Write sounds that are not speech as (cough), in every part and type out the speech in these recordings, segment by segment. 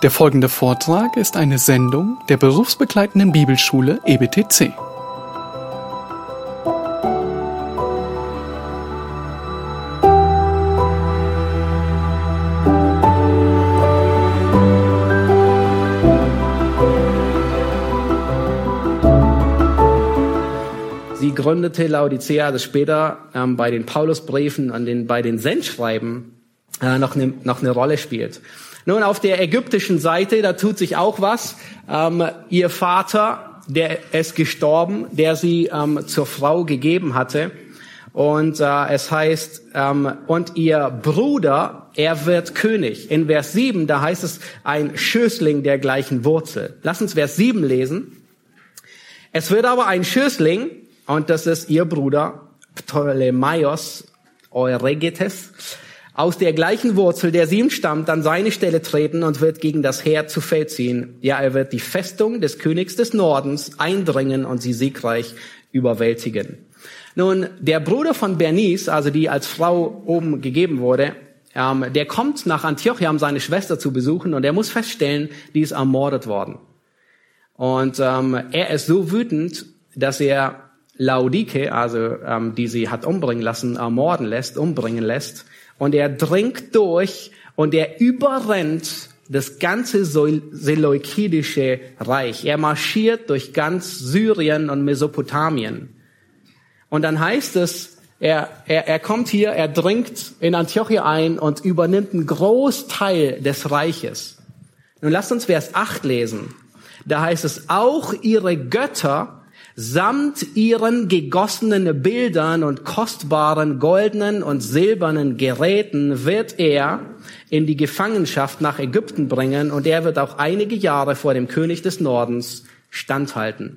Der folgende Vortrag ist eine Sendung der berufsbegleitenden Bibelschule EBTC. Sie gründete Laodicea, das später ähm, bei den Paulusbriefen und den, bei den Sendschreiben äh, noch, eine, noch eine Rolle spielt. Nun, auf der ägyptischen Seite, da tut sich auch was. Ähm, ihr Vater, der ist gestorben, der sie ähm, zur Frau gegeben hatte. Und äh, es heißt, ähm, und ihr Bruder, er wird König. In Vers 7, da heißt es, ein Schößling der gleichen Wurzel. Lass uns Vers 7 lesen. Es wird aber ein Schößling, und das ist ihr Bruder Ptolemaios Euregetes, aus der gleichen Wurzel, der sie ihm stammt, an seine Stelle treten und wird gegen das Heer zu Feld ziehen. Ja, er wird die Festung des Königs des Nordens eindringen und sie siegreich überwältigen. Nun, der Bruder von Bernice, also die als Frau oben gegeben wurde, ähm, der kommt nach Antiochia, um seine Schwester zu besuchen und er muss feststellen, die ist ermordet worden. Und ähm, er ist so wütend, dass er Laudike, also ähm, die sie hat umbringen lassen, ermorden lässt, umbringen lässt. Und er dringt durch und er überrennt das ganze Seleukidische Reich. Er marschiert durch ganz Syrien und Mesopotamien. Und dann heißt es, er, er, er kommt hier, er dringt in Antiochia ein und übernimmt einen Großteil des Reiches. Nun lasst uns Vers 8 lesen. Da heißt es, auch ihre Götter samt ihren gegossenen Bildern und kostbaren goldenen und silbernen Geräten wird er in die Gefangenschaft nach Ägypten bringen und er wird auch einige Jahre vor dem König des Nordens standhalten.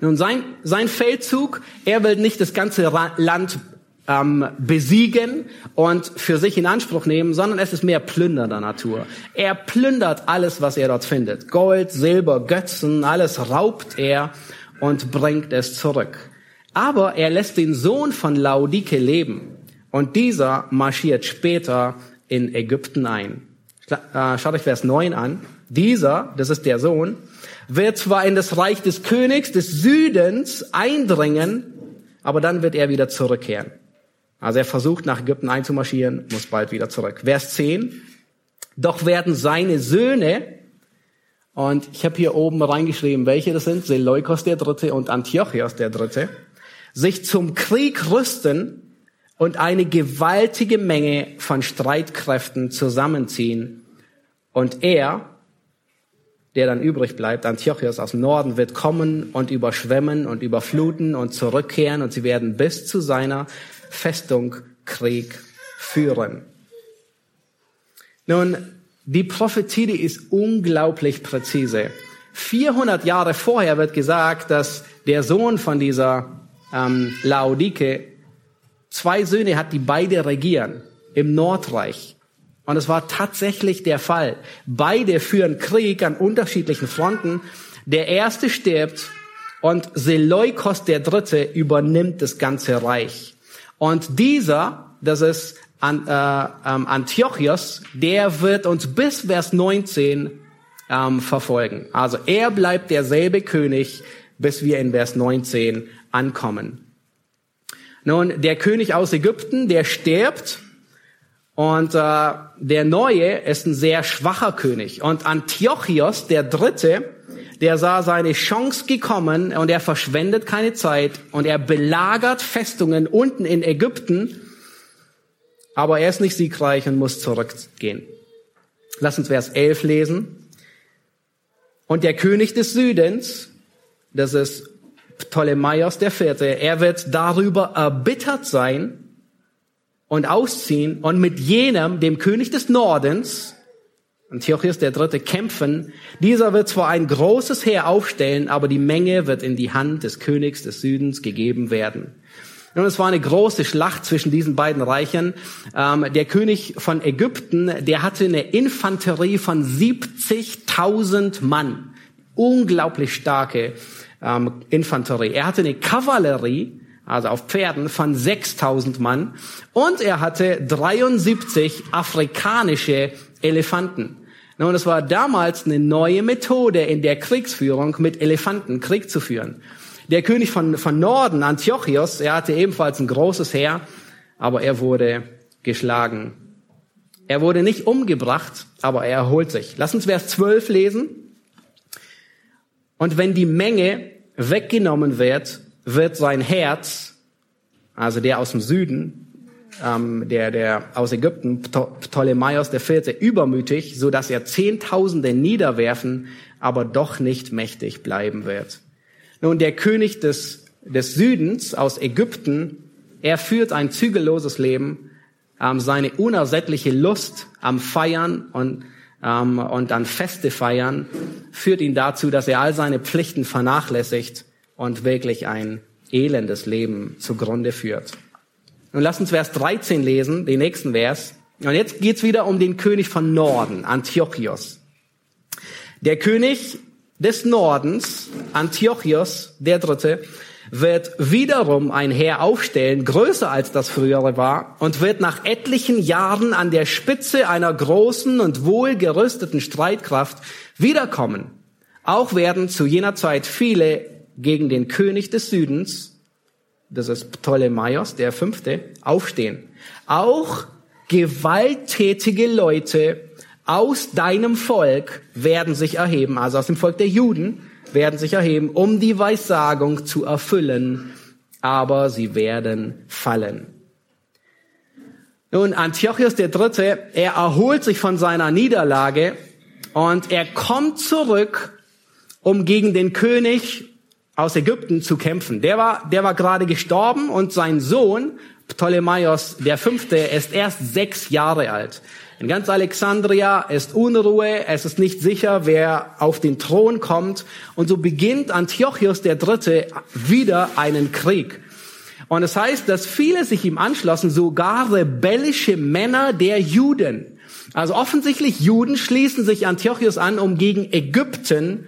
Nun, sein, sein Feldzug, er will nicht das ganze Land ähm, besiegen und für sich in Anspruch nehmen, sondern es ist mehr plündernder Natur. Er plündert alles, was er dort findet. Gold, Silber, Götzen, alles raubt er und bringt es zurück. Aber er lässt den Sohn von Laudike leben und dieser marschiert später in Ägypten ein. Äh, schaut euch Vers 9 an. Dieser, das ist der Sohn, wird zwar in das Reich des Königs des Südens eindringen, aber dann wird er wieder zurückkehren. Also er versucht nach Ägypten einzumarschieren, muss bald wieder zurück. Vers 10. Doch werden seine Söhne und ich habe hier oben reingeschrieben, welche das sind, Seleukos der Dritte und Antiochos der Dritte, sich zum Krieg rüsten und eine gewaltige Menge von Streitkräften zusammenziehen. Und er, der dann übrig bleibt, Antiochos aus dem Norden, wird kommen und überschwemmen und überfluten und zurückkehren und sie werden bis zu seiner Festung Krieg führen. Nun, die Prophetie die ist unglaublich präzise. 400 Jahre vorher wird gesagt, dass der Sohn von dieser ähm, Laodike zwei Söhne hat, die beide regieren im Nordreich. Und es war tatsächlich der Fall. Beide führen Krieg an unterschiedlichen Fronten. Der erste stirbt und Seleukos der Dritte übernimmt das ganze Reich. Und dieser, das ist an, äh, ähm, Antiochos, der wird uns bis Vers 19 ähm, verfolgen. Also er bleibt derselbe König, bis wir in Vers 19 ankommen. Nun, der König aus Ägypten, der stirbt und äh, der neue ist ein sehr schwacher König. Und Antiochos, der dritte, der sah seine Chance gekommen und er verschwendet keine Zeit und er belagert Festungen unten in Ägypten aber er ist nicht siegreich und muss zurückgehen. Lass uns Vers 11 lesen. Und der König des Südens, das ist Ptolemaios der Vierte, er wird darüber erbittert sein und ausziehen und mit jenem, dem König des Nordens, Antiochus der Dritte, kämpfen. Dieser wird zwar ein großes Heer aufstellen, aber die Menge wird in die Hand des Königs des Südens gegeben werden. Und es war eine große Schlacht zwischen diesen beiden Reichen. Ähm, der König von Ägypten, der hatte eine Infanterie von 70.000 Mann. Unglaublich starke ähm, Infanterie. Er hatte eine Kavallerie, also auf Pferden, von 6000 Mann. Und er hatte 73 afrikanische Elefanten. Nun, es war damals eine neue Methode in der Kriegsführung, mit Elefanten Krieg zu führen. Der König von, von Norden, Antiochos, er hatte ebenfalls ein großes Heer, aber er wurde geschlagen. Er wurde nicht umgebracht, aber er erholt sich. Lass uns Vers 12 lesen. Und wenn die Menge weggenommen wird, wird sein Herz, also der aus dem Süden, ähm, der, der aus Ägypten, Ptolemaios der Vierte, übermütig, so dass er Zehntausende niederwerfen, aber doch nicht mächtig bleiben wird. Nun, der König des, des Südens aus Ägypten, er führt ein zügelloses Leben, ähm, seine unersättliche Lust am Feiern und, ähm, und an Feste feiern führt ihn dazu, dass er all seine Pflichten vernachlässigt und wirklich ein elendes Leben zugrunde führt. Und lass uns Vers 13 lesen, den nächsten Vers. Und jetzt geht's wieder um den König von Norden, Antiochios. Der König des Nordens, Antiochios, der Dritte, wird wiederum ein Heer aufstellen, größer als das frühere war, und wird nach etlichen Jahren an der Spitze einer großen und wohlgerüsteten Streitkraft wiederkommen. Auch werden zu jener Zeit viele gegen den König des Südens, das ist Ptolemaios, der Fünfte, aufstehen. Auch gewalttätige Leute aus deinem Volk werden sich erheben, also aus dem Volk der Juden, werden sich erheben, um die Weissagung zu erfüllen, aber sie werden fallen. Nun, Antiochus der Dritte, er erholt sich von seiner Niederlage und er kommt zurück, um gegen den König aus Ägypten zu kämpfen. Der war, der war gerade gestorben und sein Sohn, Ptolemaios der Fünfte, ist erst sechs Jahre alt. In ganz Alexandria ist Unruhe, es ist nicht sicher, wer auf den Thron kommt. Und so beginnt Antiochus der Dritte wieder einen Krieg. Und es heißt, dass viele sich ihm anschlossen, sogar rebellische Männer der Juden. Also offensichtlich Juden schließen sich Antiochus an, um gegen Ägypten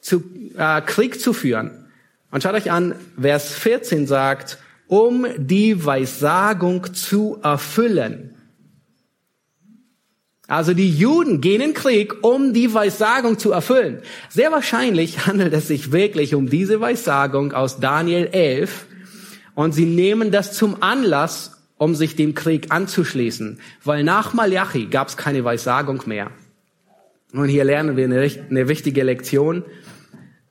zu, äh, Krieg zu führen. Und schaut euch an, Vers 14 sagt, um die Weissagung zu erfüllen. Also die Juden gehen in Krieg, um die Weissagung zu erfüllen. Sehr wahrscheinlich handelt es sich wirklich um diese Weissagung aus Daniel 11 und sie nehmen das zum Anlass, um sich dem Krieg anzuschließen, weil nach Malachi gab es keine Weissagung mehr. Und hier lernen wir eine, eine wichtige Lektion.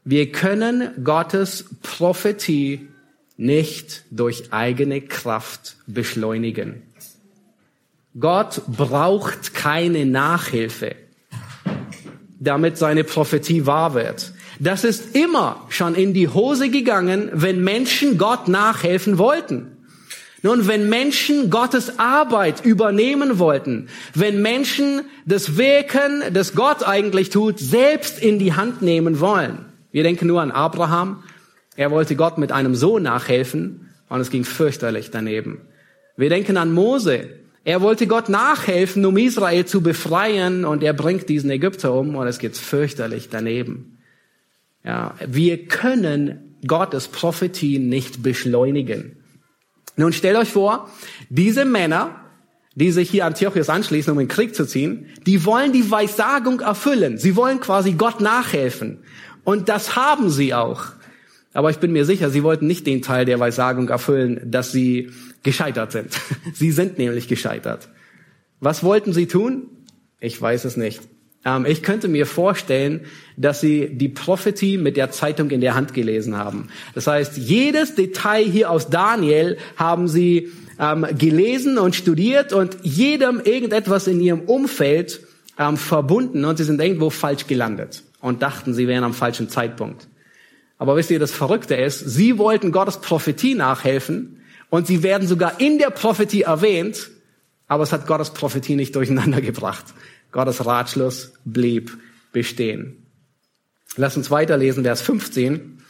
Wir können Gottes Prophetie nicht durch eigene Kraft beschleunigen. Gott braucht keine Nachhilfe, damit seine Prophetie wahr wird. Das ist immer schon in die Hose gegangen, wenn Menschen Gott nachhelfen wollten. Nun, wenn Menschen Gottes Arbeit übernehmen wollten, wenn Menschen das Wirken, das Gott eigentlich tut, selbst in die Hand nehmen wollen. Wir denken nur an Abraham. Er wollte Gott mit einem Sohn nachhelfen und es ging fürchterlich daneben. Wir denken an Mose. Er wollte Gott nachhelfen, um Israel zu befreien und er bringt diesen Ägypter um und es geht fürchterlich daneben. Ja, wir können Gottes Prophetien nicht beschleunigen. Nun stellt euch vor, diese Männer, die sich hier Antiochus anschließen, um in den Krieg zu ziehen, die wollen die Weissagung erfüllen. Sie wollen quasi Gott nachhelfen. Und das haben sie auch. Aber ich bin mir sicher, sie wollten nicht den Teil der Weissagung erfüllen, dass sie gescheitert sind. (laughs) Sie sind nämlich gescheitert. Was wollten sie tun? Ich weiß es nicht. Ähm, ich könnte mir vorstellen, dass sie die Prophetie mit der Zeitung in der Hand gelesen haben. Das heißt, jedes Detail hier aus Daniel haben sie ähm, gelesen und studiert und jedem irgendetwas in ihrem Umfeld ähm, verbunden und sie sind irgendwo falsch gelandet und dachten, sie wären am falschen Zeitpunkt. Aber wisst ihr, das Verrückte ist, sie wollten Gottes Prophetie nachhelfen und sie werden sogar in der Prophetie erwähnt, aber es hat Gottes Prophetie nicht durcheinander gebracht. Gottes Ratschluss blieb bestehen. Lass uns weiterlesen, Vers 15.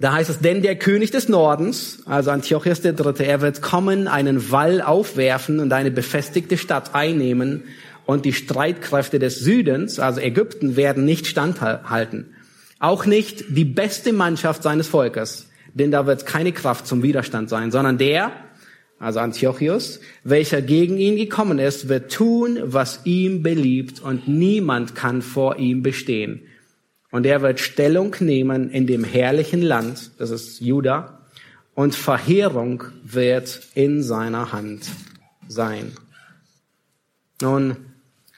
Da heißt es, denn der König des Nordens, also Antiochus der Dritte, er wird kommen, einen Wall aufwerfen und eine befestigte Stadt einnehmen und die Streitkräfte des Südens, also Ägypten, werden nicht standhalten. Auch nicht die beste Mannschaft seines Volkes denn da wird keine Kraft zum Widerstand sein, sondern der, also Antiochus, welcher gegen ihn gekommen ist, wird tun, was ihm beliebt und niemand kann vor ihm bestehen. Und er wird Stellung nehmen in dem herrlichen Land, das ist Juda, und Verheerung wird in seiner Hand sein. Nun,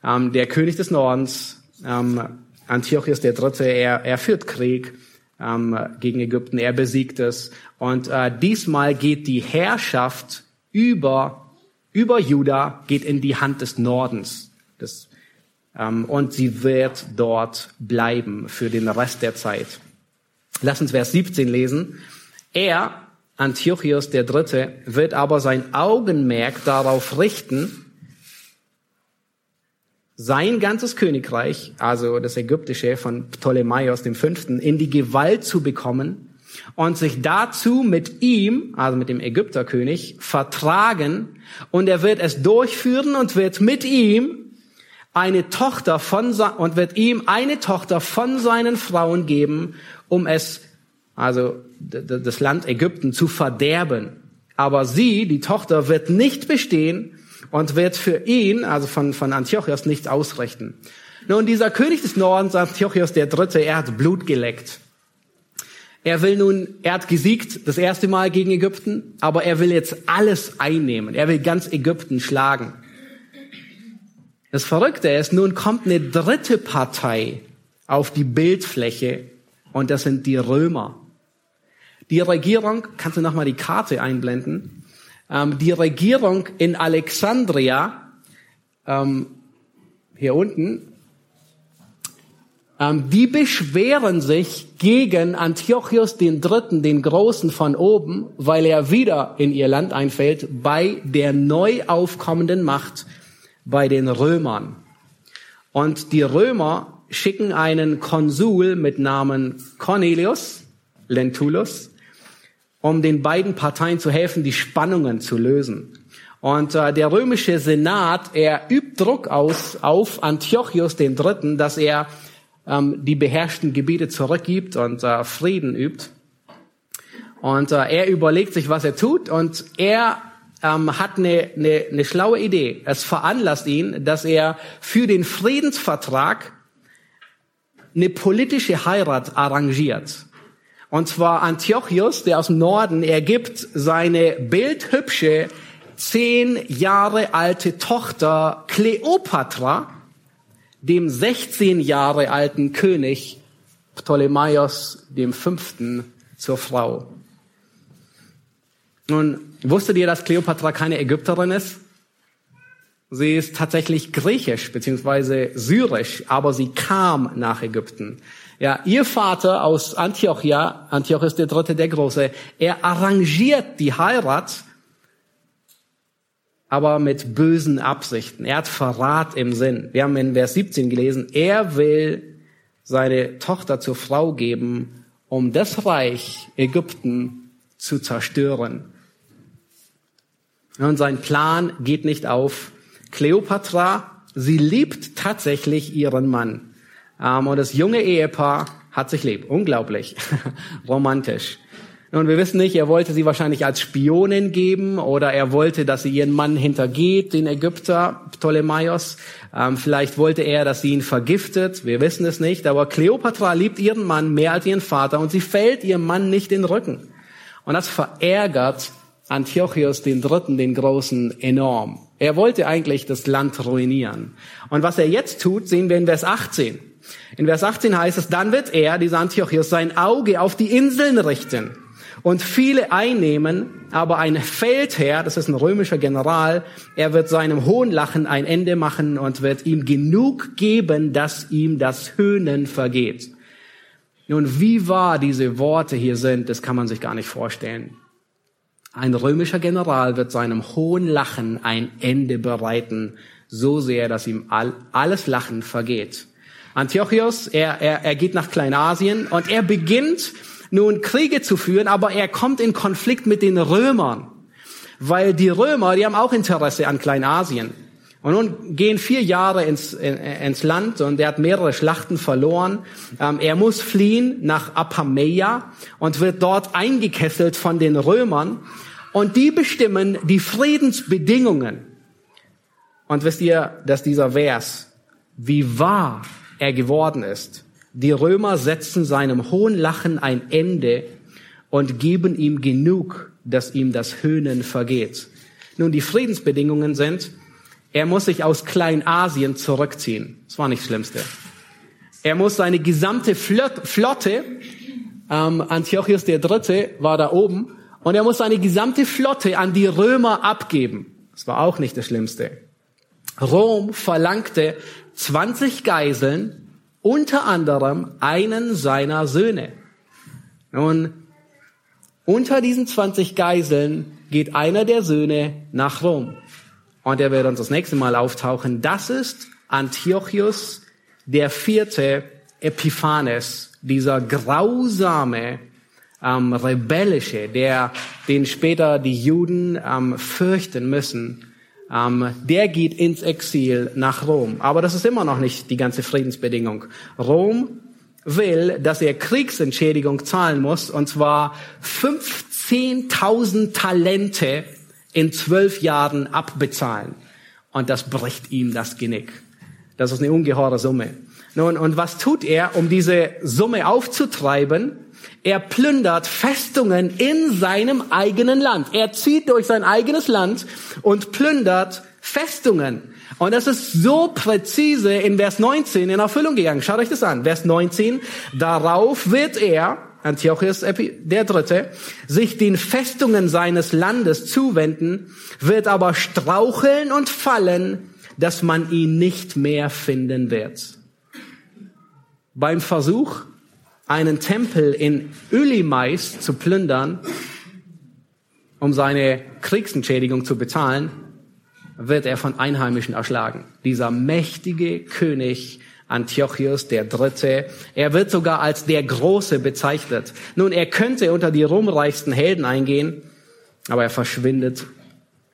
ähm, der König des Nordens, ähm, Antiochus III., er, er führt Krieg ähm, gegen Ägypten, er besiegt es. Und äh, diesmal geht die Herrschaft über, über Juda, geht in die Hand des Nordens. Das, ähm, und sie wird dort bleiben für den Rest der Zeit. Lass uns Vers 17 lesen. Er, Antiochus der Dritte, wird aber sein Augenmerk darauf richten, sein ganzes Königreich, also das ägyptische von Ptolemaios dem Fünften, in die Gewalt zu bekommen und sich dazu mit ihm, also mit dem Ägypterkönig, vertragen und er wird es durchführen und wird mit ihm eine Tochter von und wird ihm eine Tochter von seinen Frauen geben, um es, also das Land Ägypten zu verderben. Aber sie, die Tochter, wird nicht bestehen, und wird für ihn, also von, von Antiochos, nichts ausrichten. Nun, dieser König des Nordens, Antiochos der Dritte, er hat Blut geleckt. Er will nun, er hat gesiegt das erste Mal gegen Ägypten, aber er will jetzt alles einnehmen. Er will ganz Ägypten schlagen. Das Verrückte ist, nun kommt eine dritte Partei auf die Bildfläche und das sind die Römer. Die Regierung, kannst du nochmal die Karte einblenden? Ähm, die Regierung in Alexandria, ähm, hier unten, ähm, die beschweren sich gegen Antiochus den Dritten, den Großen von oben, weil er wieder in ihr Land einfällt, bei der neu aufkommenden Macht, bei den Römern. Und die Römer schicken einen Konsul mit Namen Cornelius Lentulus um den beiden Parteien zu helfen, die Spannungen zu lösen. Und äh, der römische Senat, er übt Druck aus auf Antiochus Dritten, dass er ähm, die beherrschten Gebiete zurückgibt und äh, Frieden übt. Und äh, er überlegt sich, was er tut, und er ähm, hat eine, eine, eine schlaue Idee. Es veranlasst ihn, dass er für den Friedensvertrag eine politische Heirat arrangiert. Und zwar Antiochus, der aus dem Norden, er gibt seine bildhübsche, zehn Jahre alte Tochter Kleopatra dem 16 Jahre alten König Ptolemaios dem Fünften zur Frau. Nun, wusstet ihr, dass Kleopatra keine Ägypterin ist? Sie ist tatsächlich griechisch beziehungsweise syrisch, aber sie kam nach Ägypten. Ja, ihr Vater aus Antiochia, Antiochus der Dritte, der Große, er arrangiert die Heirat, aber mit bösen Absichten. Er hat Verrat im Sinn. Wir haben in Vers 17 gelesen, er will seine Tochter zur Frau geben, um das Reich Ägypten zu zerstören. Und sein Plan geht nicht auf. Kleopatra, sie liebt tatsächlich ihren Mann. Ähm, und das junge Ehepaar hat sich lieb. Unglaublich. (laughs) Romantisch. Nun, wir wissen nicht, er wollte sie wahrscheinlich als Spionin geben oder er wollte, dass sie ihren Mann hintergeht, den Ägypter Ptolemaios. Ähm, vielleicht wollte er, dass sie ihn vergiftet. Wir wissen es nicht. Aber Kleopatra liebt ihren Mann mehr als ihren Vater und sie fällt ihrem Mann nicht den Rücken. Und das verärgert Antiochus den Dritten, den Großen, enorm. Er wollte eigentlich das Land ruinieren. Und was er jetzt tut, sehen wir in Vers 18. In Vers 18 heißt es, dann wird er, dieser Antiochus, sein Auge auf die Inseln richten und viele einnehmen, aber ein Feldherr, das ist ein römischer General, er wird seinem Hohnlachen ein Ende machen und wird ihm genug geben, dass ihm das Höhnen vergeht. Nun, wie wahr diese Worte hier sind, das kann man sich gar nicht vorstellen. Ein römischer General wird seinem hohen Lachen ein Ende bereiten, so sehr, dass ihm all, alles Lachen vergeht. Antiochos, er, er, er geht nach Kleinasien und er beginnt nun Kriege zu führen, aber er kommt in Konflikt mit den Römern, weil die Römer, die haben auch Interesse an Kleinasien. Und nun gehen vier Jahre ins, ins Land und er hat mehrere Schlachten verloren. Ähm, er muss fliehen nach Apameia und wird dort eingekesselt von den Römern. Und die bestimmen die Friedensbedingungen. Und wisst ihr, dass dieser Vers, wie wahr er geworden ist. Die Römer setzen seinem hohen Lachen ein Ende und geben ihm genug, dass ihm das Höhnen vergeht. Nun, die Friedensbedingungen sind, er muss sich aus Kleinasien zurückziehen. Das war nicht das Schlimmste. Er muss seine gesamte Flotte, ähm, Antiochus der Dritte war da oben, und er muss seine gesamte Flotte an die Römer abgeben. Das war auch nicht das Schlimmste. Rom verlangte 20 Geiseln, unter anderem einen seiner Söhne. Nun, unter diesen 20 Geiseln geht einer der Söhne nach Rom. Und er wird uns das nächste Mal auftauchen. Das ist Antiochus der vierte Epiphanes, dieser grausame, ähm, rebellische, der, den später die Juden ähm, fürchten müssen ähm, der geht ins Exil nach Rom. Aber das ist immer noch nicht die ganze Friedensbedingung. Rom will, dass er Kriegsentschädigung zahlen muss, und zwar 15.000 Talente in zwölf Jahren abbezahlen. Und das bricht ihm das Genick. Das ist eine ungeheure Summe. Nun, und was tut er, um diese Summe aufzutreiben? Er plündert Festungen in seinem eigenen Land. Er zieht durch sein eigenes Land und plündert Festungen. Und das ist so präzise in Vers 19 in Erfüllung gegangen. Schaut euch das an. Vers 19. Darauf wird er, Antiochus der Dritte, sich den Festungen seines Landes zuwenden, wird aber straucheln und fallen, dass man ihn nicht mehr finden wird. Beim Versuch, einen Tempel in Ölimais zu plündern, um seine Kriegsentschädigung zu bezahlen, wird er von Einheimischen erschlagen. Dieser mächtige König Antiochus der Dritte. Er wird sogar als der Große bezeichnet. Nun, er könnte unter die ruhmreichsten Helden eingehen, aber er verschwindet.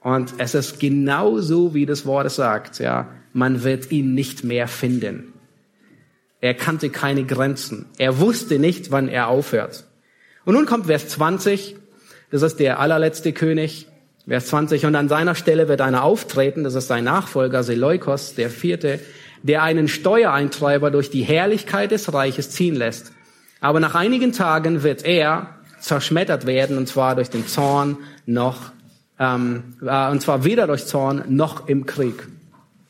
Und es ist genau so, wie das Wort sagt, ja. Man wird ihn nicht mehr finden. Er kannte keine Grenzen. Er wusste nicht, wann er aufhört. Und nun kommt Vers 20. Das ist der allerletzte König. Vers 20. Und an seiner Stelle wird einer auftreten. Das ist sein Nachfolger Seleukos, der vierte, der einen Steuereintreiber durch die Herrlichkeit des Reiches ziehen lässt. Aber nach einigen Tagen wird er zerschmettert werden, und zwar durch den Zorn noch, ähm, äh, und zwar weder durch Zorn noch im Krieg.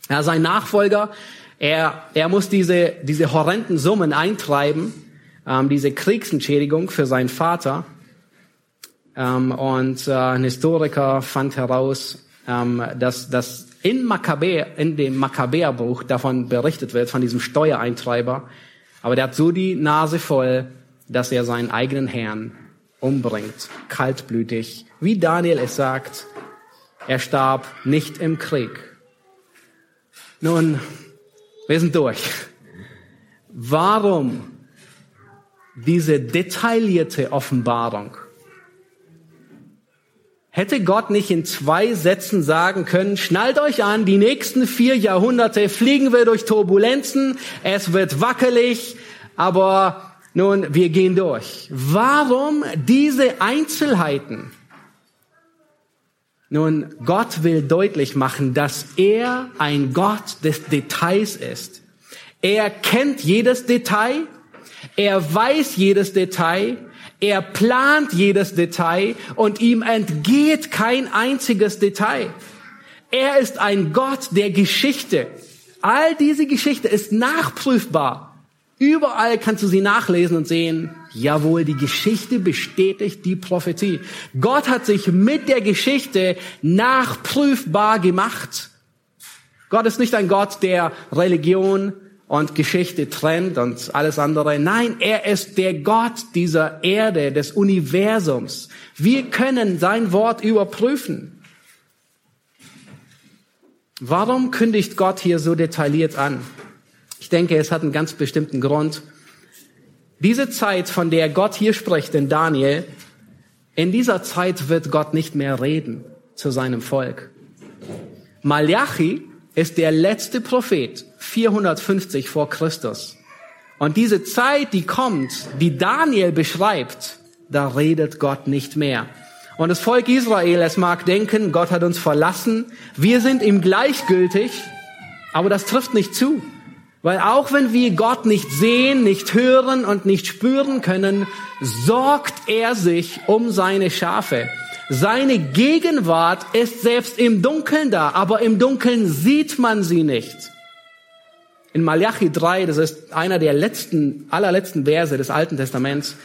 Ja, sein Nachfolger er, er muss diese, diese horrenden Summen eintreiben, ähm, diese Kriegsentschädigung für seinen Vater. Ähm, und äh, ein Historiker fand heraus, ähm, dass, dass in, Makkabä, in dem Makkabäerbuch davon berichtet wird, von diesem Steuereintreiber. Aber der hat so die Nase voll, dass er seinen eigenen Herrn umbringt, kaltblütig. Wie Daniel es sagt, er starb nicht im Krieg. Nun, wir sind durch. Warum diese detaillierte Offenbarung? Hätte Gott nicht in zwei Sätzen sagen können, schnallt euch an, die nächsten vier Jahrhunderte fliegen wir durch Turbulenzen, es wird wackelig, aber nun, wir gehen durch. Warum diese Einzelheiten? Nun, Gott will deutlich machen, dass er ein Gott des Details ist. Er kennt jedes Detail, er weiß jedes Detail, er plant jedes Detail und ihm entgeht kein einziges Detail. Er ist ein Gott der Geschichte. All diese Geschichte ist nachprüfbar. Überall kannst du sie nachlesen und sehen, jawohl, die Geschichte bestätigt die Prophetie. Gott hat sich mit der Geschichte nachprüfbar gemacht. Gott ist nicht ein Gott, der Religion und Geschichte trennt und alles andere. Nein, er ist der Gott dieser Erde, des Universums. Wir können sein Wort überprüfen. Warum kündigt Gott hier so detailliert an? Ich denke, es hat einen ganz bestimmten Grund. Diese Zeit, von der Gott hier spricht in Daniel, in dieser Zeit wird Gott nicht mehr reden zu seinem Volk. Malachi ist der letzte Prophet, 450 vor Christus. Und diese Zeit, die kommt, die Daniel beschreibt, da redet Gott nicht mehr. Und das Volk Israel, es mag denken, Gott hat uns verlassen. Wir sind ihm gleichgültig. Aber das trifft nicht zu. Weil auch wenn wir Gott nicht sehen, nicht hören und nicht spüren können, sorgt er sich um seine Schafe. Seine Gegenwart ist selbst im Dunkeln da, aber im Dunkeln sieht man sie nicht. In Malachi 3, das ist einer der letzten, allerletzten Verse des Alten Testaments,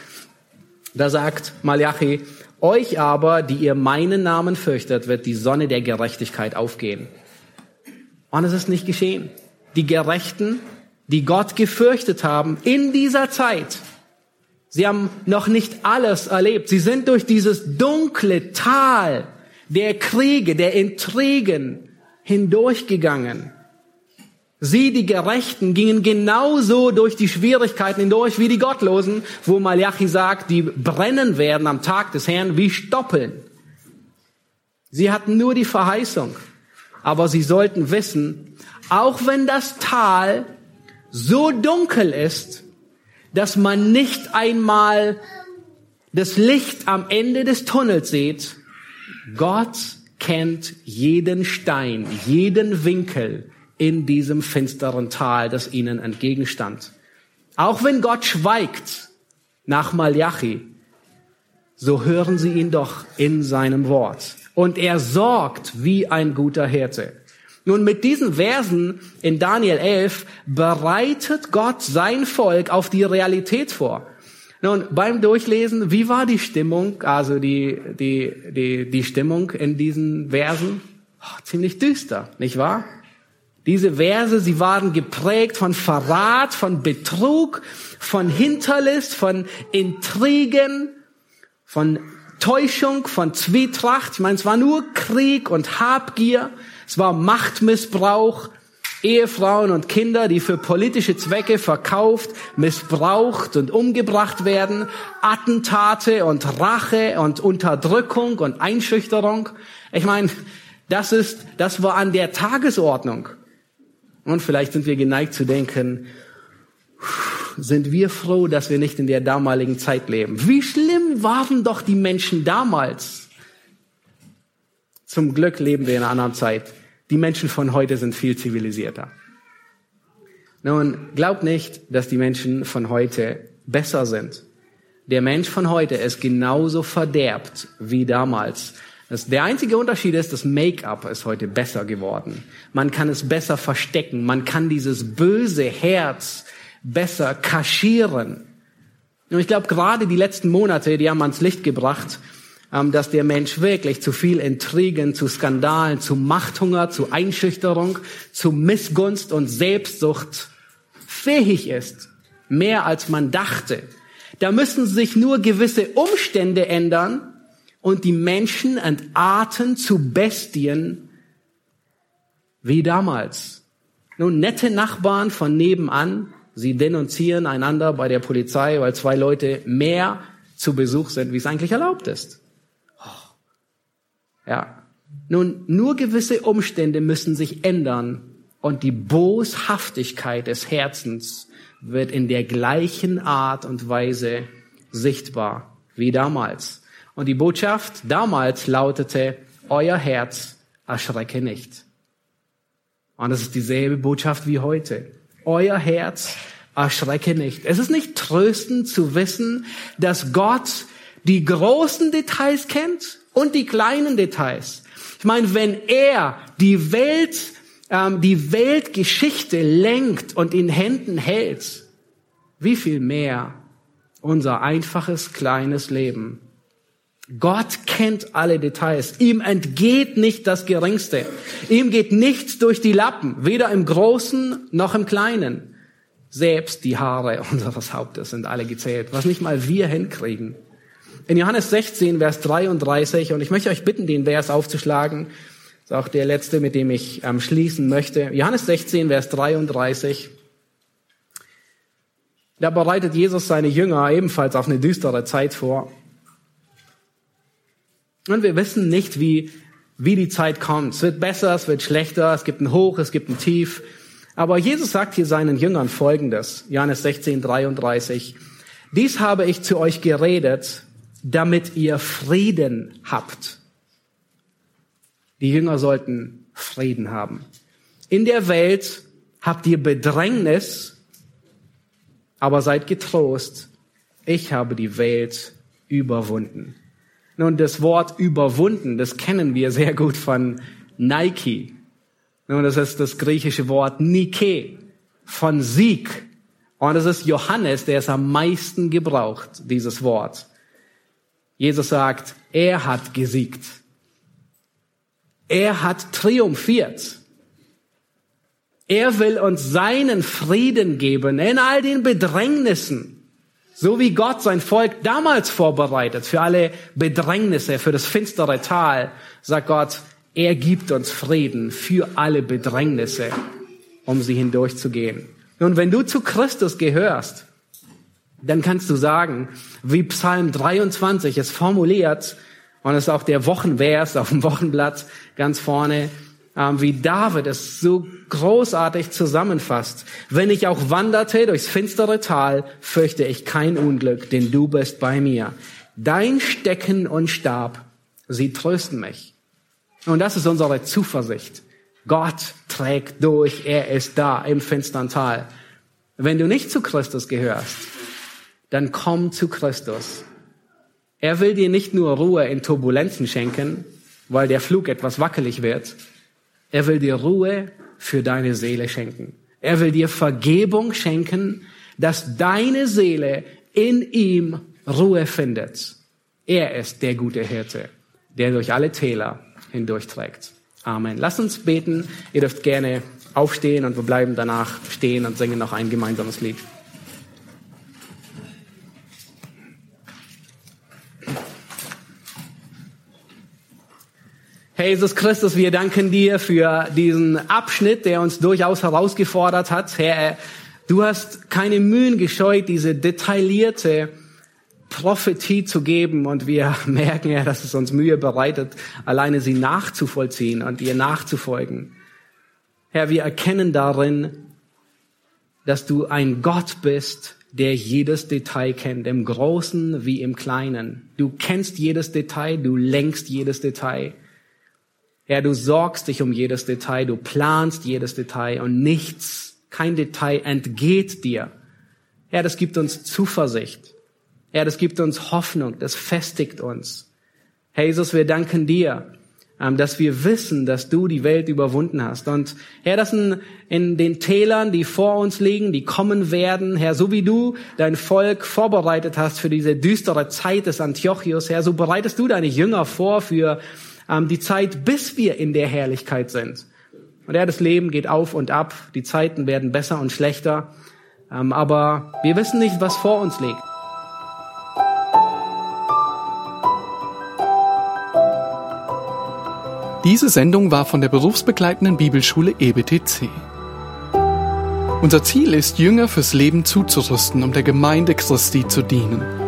da sagt Malachi, euch aber, die ihr meinen Namen fürchtet, wird die Sonne der Gerechtigkeit aufgehen. Und es ist nicht geschehen. Die Gerechten, die Gott gefürchtet haben in dieser Zeit, sie haben noch nicht alles erlebt. Sie sind durch dieses dunkle Tal der Kriege, der Intrigen hindurchgegangen. Sie, die Gerechten, gingen genauso durch die Schwierigkeiten hindurch wie die Gottlosen, wo Malachi sagt, die brennen werden am Tag des Herrn wie Stoppeln. Sie hatten nur die Verheißung. Aber sie sollten wissen, auch wenn das Tal so dunkel ist, dass man nicht einmal das Licht am Ende des Tunnels sieht, Gott kennt jeden Stein, jeden Winkel in diesem finsteren Tal, das ihnen entgegenstand. Auch wenn Gott schweigt nach Malachi, so hören sie ihn doch in seinem Wort. Und er sorgt wie ein guter Hirte. Nun, mit diesen Versen in Daniel 11 bereitet Gott sein Volk auf die Realität vor. Nun, beim Durchlesen, wie war die Stimmung, also die, die, die, die Stimmung in diesen Versen? Oh, ziemlich düster, nicht wahr? Diese Verse, sie waren geprägt von Verrat, von Betrug, von Hinterlist, von Intrigen, von Täuschung, von Zwietracht. Ich meine, es war nur Krieg und Habgier. Es war Machtmissbrauch, Ehefrauen und Kinder, die für politische Zwecke verkauft, missbraucht und umgebracht werden, Attentate und Rache und Unterdrückung und Einschüchterung. Ich meine, das ist, das war an der Tagesordnung. Und vielleicht sind wir geneigt zu denken, sind wir froh, dass wir nicht in der damaligen Zeit leben. Wie schlimm waren doch die Menschen damals? Zum Glück leben wir in einer anderen Zeit. Die Menschen von heute sind viel zivilisierter. Nun, glaubt nicht, dass die Menschen von heute besser sind. Der Mensch von heute ist genauso verderbt wie damals. Das, der einzige Unterschied ist, das Make-up ist heute besser geworden. Man kann es besser verstecken. Man kann dieses böse Herz besser kaschieren. Und ich glaube, gerade die letzten Monate, die haben ans Licht gebracht, dass der Mensch wirklich zu viel Intrigen, zu Skandalen, zu Machthunger, zu Einschüchterung, zu Missgunst und Selbstsucht fähig ist. Mehr als man dachte. Da müssen sich nur gewisse Umstände ändern und die Menschen entarten zu Bestien wie damals. Nun, nette Nachbarn von nebenan, sie denunzieren einander bei der Polizei, weil zwei Leute mehr zu Besuch sind, wie es eigentlich erlaubt ist. Ja. Nun, nur gewisse Umstände müssen sich ändern und die Boshaftigkeit des Herzens wird in der gleichen Art und Weise sichtbar wie damals. Und die Botschaft damals lautete, euer Herz erschrecke nicht. Und das ist dieselbe Botschaft wie heute. Euer Herz erschrecke nicht. Es ist nicht tröstend zu wissen, dass Gott die großen Details kennt und die kleinen Details. Ich meine, wenn er die Welt, ähm, die Weltgeschichte lenkt und in Händen hält, wie viel mehr unser einfaches kleines Leben. Gott kennt alle Details. Ihm entgeht nicht das Geringste. Ihm geht nichts durch die Lappen, weder im Großen noch im Kleinen. Selbst die Haare (laughs) unseres Hauptes sind alle gezählt, was nicht mal wir hinkriegen. In Johannes 16, Vers 33, und ich möchte euch bitten, den Vers aufzuschlagen, das ist auch der letzte, mit dem ich ähm, schließen möchte. Johannes 16, Vers 33. Da bereitet Jesus seine Jünger ebenfalls auf eine düstere Zeit vor. Und wir wissen nicht, wie, wie die Zeit kommt. Es wird besser, es wird schlechter, es gibt ein Hoch, es gibt ein Tief. Aber Jesus sagt hier seinen Jüngern Folgendes. Johannes 16, 33. Dies habe ich zu euch geredet, damit ihr Frieden habt. Die Jünger sollten Frieden haben. In der Welt habt ihr Bedrängnis, aber seid getrost. Ich habe die Welt überwunden. Nun, das Wort überwunden, das kennen wir sehr gut von Nike. Nun, das ist das griechische Wort Nike, von Sieg. Und es ist Johannes, der es am meisten gebraucht, dieses Wort. Jesus sagt, er hat gesiegt. Er hat triumphiert. Er will uns seinen Frieden geben in all den Bedrängnissen. So wie Gott sein Volk damals vorbereitet für alle Bedrängnisse, für das finstere Tal, sagt Gott, er gibt uns Frieden für alle Bedrängnisse, um sie hindurchzugehen. Nun, wenn du zu Christus gehörst, dann kannst du sagen, wie Psalm 23 es formuliert, und es ist auch der Wochenvers auf dem Wochenblatt ganz vorne, ähm, wie David es so großartig zusammenfasst. Wenn ich auch wanderte durchs finstere Tal, fürchte ich kein Unglück, denn du bist bei mir. Dein Stecken und Stab, sie trösten mich. Und das ist unsere Zuversicht. Gott trägt durch, er ist da im finstern Tal. Wenn du nicht zu Christus gehörst, dann komm zu Christus. Er will dir nicht nur Ruhe in Turbulenzen schenken, weil der Flug etwas wackelig wird, er will dir Ruhe für deine Seele schenken. Er will dir Vergebung schenken, dass deine Seele in ihm Ruhe findet. Er ist der gute Hirte, der durch alle Täler hindurchträgt. Amen. Lass uns beten. Ihr dürft gerne aufstehen und wir bleiben danach stehen und singen noch ein gemeinsames Lied. Jesus Christus, wir danken dir für diesen Abschnitt, der uns durchaus herausgefordert hat. Herr, du hast keine Mühen gescheut, diese detaillierte Prophetie zu geben und wir (laughs) merken ja, dass es uns Mühe bereitet, alleine sie nachzuvollziehen und ihr nachzufolgen. Herr, wir erkennen darin, dass du ein Gott bist, der jedes Detail kennt, im Großen wie im Kleinen. Du kennst jedes Detail, du lenkst jedes Detail. Herr, du sorgst dich um jedes Detail, du planst jedes Detail und nichts, kein Detail entgeht dir. Herr, das gibt uns Zuversicht. Herr, das gibt uns Hoffnung, das festigt uns. Herr Jesus, wir danken dir, ähm, dass wir wissen, dass du die Welt überwunden hast. Und Herr, das sind in den Tälern, die vor uns liegen, die kommen werden, Herr, so wie du dein Volk vorbereitet hast für diese düstere Zeit des Antiochus, Herr, so bereitest du deine Jünger vor für die Zeit, bis wir in der Herrlichkeit sind. Und ja, das Leben geht auf und ab, die Zeiten werden besser und schlechter, ähm, aber wir wissen nicht, was vor uns liegt. Diese Sendung war von der berufsbegleitenden Bibelschule EBTC. Unser Ziel ist, Jünger fürs Leben zuzurüsten, um der Gemeinde Christi zu dienen.